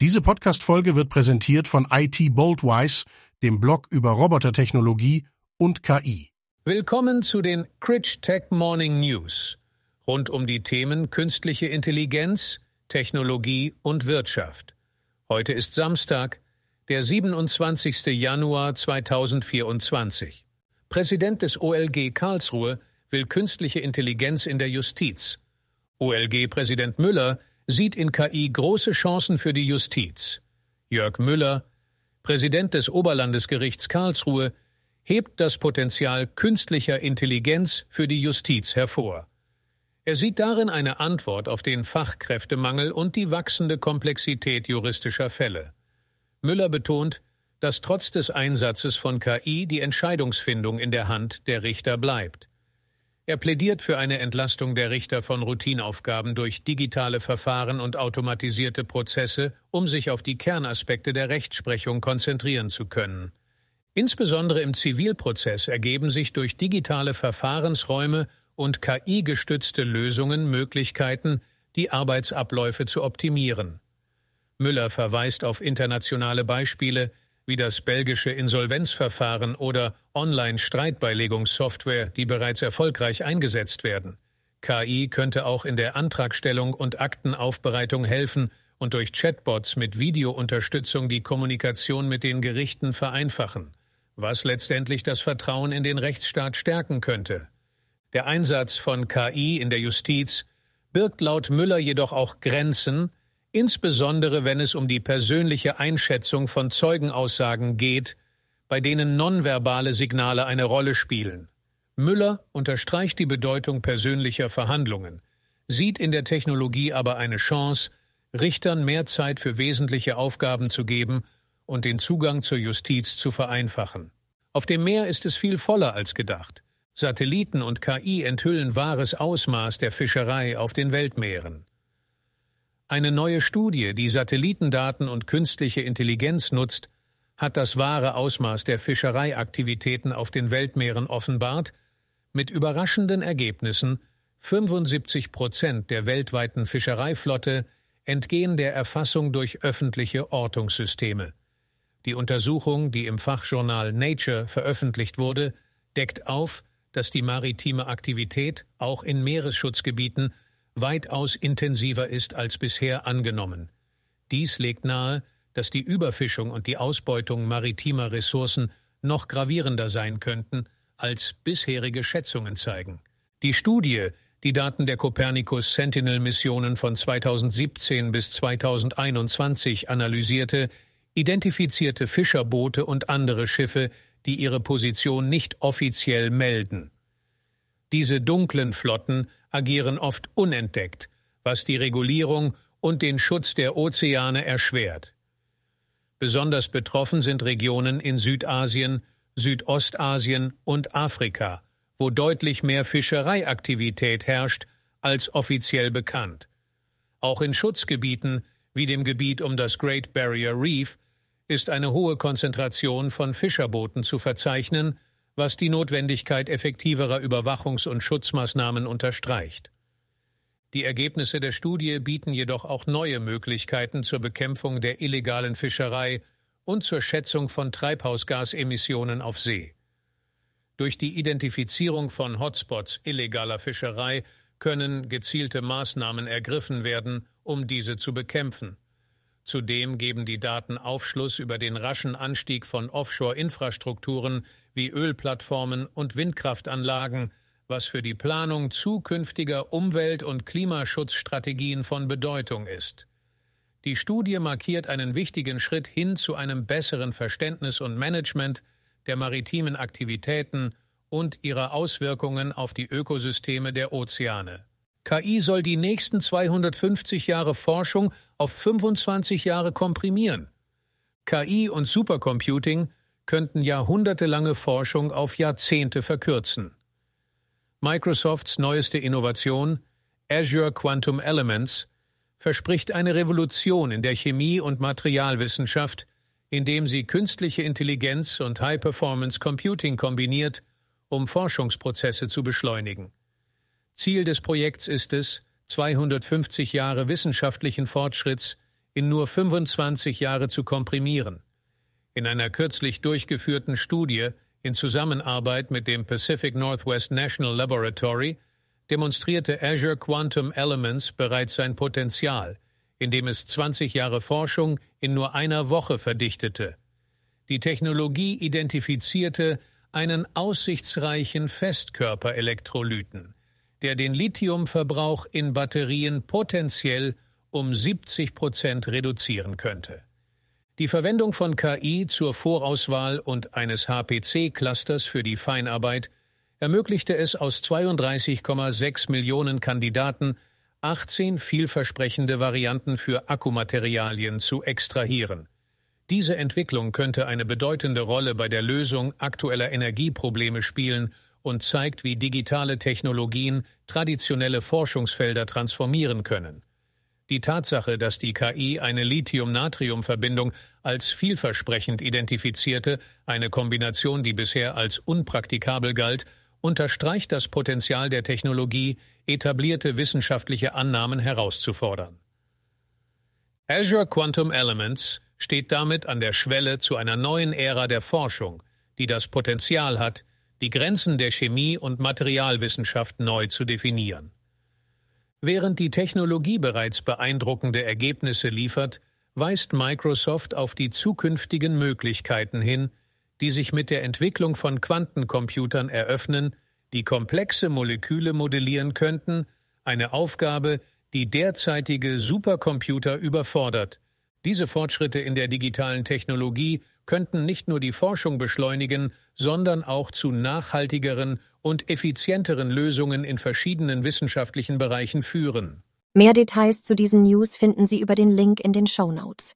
Diese Podcast-Folge wird präsentiert von IT Boldwise, dem Blog über Robotertechnologie und KI. Willkommen zu den Critch Tech Morning News rund um die Themen künstliche Intelligenz, Technologie und Wirtschaft. Heute ist Samstag, der 27. Januar 2024. Präsident des OLG Karlsruhe will künstliche Intelligenz in der Justiz. OLG-Präsident Müller sieht in KI große Chancen für die Justiz. Jörg Müller, Präsident des Oberlandesgerichts Karlsruhe, hebt das Potenzial künstlicher Intelligenz für die Justiz hervor. Er sieht darin eine Antwort auf den Fachkräftemangel und die wachsende Komplexität juristischer Fälle. Müller betont, dass trotz des Einsatzes von KI die Entscheidungsfindung in der Hand der Richter bleibt. Er plädiert für eine Entlastung der Richter von Routineaufgaben durch digitale Verfahren und automatisierte Prozesse, um sich auf die Kernaspekte der Rechtsprechung konzentrieren zu können. Insbesondere im Zivilprozess ergeben sich durch digitale Verfahrensräume und KI-gestützte Lösungen Möglichkeiten, die Arbeitsabläufe zu optimieren. Müller verweist auf internationale Beispiele, wie das belgische Insolvenzverfahren oder Online-Streitbeilegungssoftware, die bereits erfolgreich eingesetzt werden. KI könnte auch in der Antragstellung und Aktenaufbereitung helfen und durch Chatbots mit Videounterstützung die Kommunikation mit den Gerichten vereinfachen, was letztendlich das Vertrauen in den Rechtsstaat stärken könnte. Der Einsatz von KI in der Justiz birgt laut Müller jedoch auch Grenzen, insbesondere wenn es um die persönliche Einschätzung von Zeugenaussagen geht, bei denen nonverbale Signale eine Rolle spielen. Müller unterstreicht die Bedeutung persönlicher Verhandlungen, sieht in der Technologie aber eine Chance, Richtern mehr Zeit für wesentliche Aufgaben zu geben und den Zugang zur Justiz zu vereinfachen. Auf dem Meer ist es viel voller als gedacht. Satelliten und KI enthüllen wahres Ausmaß der Fischerei auf den Weltmeeren. Eine neue Studie, die Satellitendaten und künstliche Intelligenz nutzt, hat das wahre Ausmaß der Fischereiaktivitäten auf den Weltmeeren offenbart, mit überraschenden Ergebnissen 75 Prozent der weltweiten Fischereiflotte entgehen der Erfassung durch öffentliche Ortungssysteme. Die Untersuchung, die im Fachjournal Nature veröffentlicht wurde, deckt auf, dass die maritime Aktivität auch in Meeresschutzgebieten weitaus intensiver ist als bisher angenommen. Dies legt nahe, dass die Überfischung und die Ausbeutung maritimer Ressourcen noch gravierender sein könnten, als bisherige Schätzungen zeigen. Die Studie, die Daten der Copernicus Sentinel-Missionen von 2017 bis 2021 analysierte, identifizierte Fischerboote und andere Schiffe, die ihre Position nicht offiziell melden. Diese dunklen Flotten agieren oft unentdeckt, was die Regulierung und den Schutz der Ozeane erschwert. Besonders betroffen sind Regionen in Südasien, Südostasien und Afrika, wo deutlich mehr Fischereiaktivität herrscht als offiziell bekannt. Auch in Schutzgebieten wie dem Gebiet um das Great Barrier Reef ist eine hohe Konzentration von Fischerbooten zu verzeichnen, was die Notwendigkeit effektiverer Überwachungs- und Schutzmaßnahmen unterstreicht. Die Ergebnisse der Studie bieten jedoch auch neue Möglichkeiten zur Bekämpfung der illegalen Fischerei und zur Schätzung von Treibhausgasemissionen auf See. Durch die Identifizierung von Hotspots illegaler Fischerei können gezielte Maßnahmen ergriffen werden, um diese zu bekämpfen. Zudem geben die Daten Aufschluss über den raschen Anstieg von Offshore-Infrastrukturen wie Ölplattformen und Windkraftanlagen, was für die Planung zukünftiger Umwelt- und Klimaschutzstrategien von Bedeutung ist. Die Studie markiert einen wichtigen Schritt hin zu einem besseren Verständnis und Management der maritimen Aktivitäten und ihrer Auswirkungen auf die Ökosysteme der Ozeane. KI soll die nächsten 250 Jahre Forschung auf 25 Jahre komprimieren. KI und Supercomputing könnten jahrhundertelange Forschung auf Jahrzehnte verkürzen. Microsofts neueste Innovation, Azure Quantum Elements, verspricht eine Revolution in der Chemie- und Materialwissenschaft, indem sie künstliche Intelligenz und High-Performance Computing kombiniert, um Forschungsprozesse zu beschleunigen. Ziel des Projekts ist es, 250 Jahre wissenschaftlichen Fortschritts in nur 25 Jahre zu komprimieren. In einer kürzlich durchgeführten Studie in Zusammenarbeit mit dem Pacific Northwest National Laboratory demonstrierte Azure Quantum Elements bereits sein Potenzial, indem es 20 Jahre Forschung in nur einer Woche verdichtete. Die Technologie identifizierte einen aussichtsreichen Festkörperelektrolyten, der den Lithiumverbrauch in Batterien potenziell um 70 Prozent reduzieren könnte. Die Verwendung von KI zur Vorauswahl und eines HPC-Clusters für die Feinarbeit ermöglichte es aus 32,6 Millionen Kandidaten 18 vielversprechende Varianten für Akkumaterialien zu extrahieren. Diese Entwicklung könnte eine bedeutende Rolle bei der Lösung aktueller Energieprobleme spielen und zeigt, wie digitale Technologien traditionelle Forschungsfelder transformieren können. Die Tatsache, dass die KI eine Lithium-Natrium-Verbindung als vielversprechend identifizierte, eine Kombination, die bisher als unpraktikabel galt, unterstreicht das Potenzial der Technologie, etablierte wissenschaftliche Annahmen herauszufordern. Azure Quantum Elements steht damit an der Schwelle zu einer neuen Ära der Forschung, die das Potenzial hat, die Grenzen der Chemie und Materialwissenschaft neu zu definieren. Während die Technologie bereits beeindruckende Ergebnisse liefert, weist Microsoft auf die zukünftigen Möglichkeiten hin, die sich mit der Entwicklung von Quantencomputern eröffnen, die komplexe Moleküle modellieren könnten, eine Aufgabe, die derzeitige Supercomputer überfordert. Diese Fortschritte in der digitalen Technologie könnten nicht nur die Forschung beschleunigen, sondern auch zu nachhaltigeren und effizienteren Lösungen in verschiedenen wissenschaftlichen Bereichen führen. Mehr Details zu diesen News finden Sie über den Link in den Show Notes.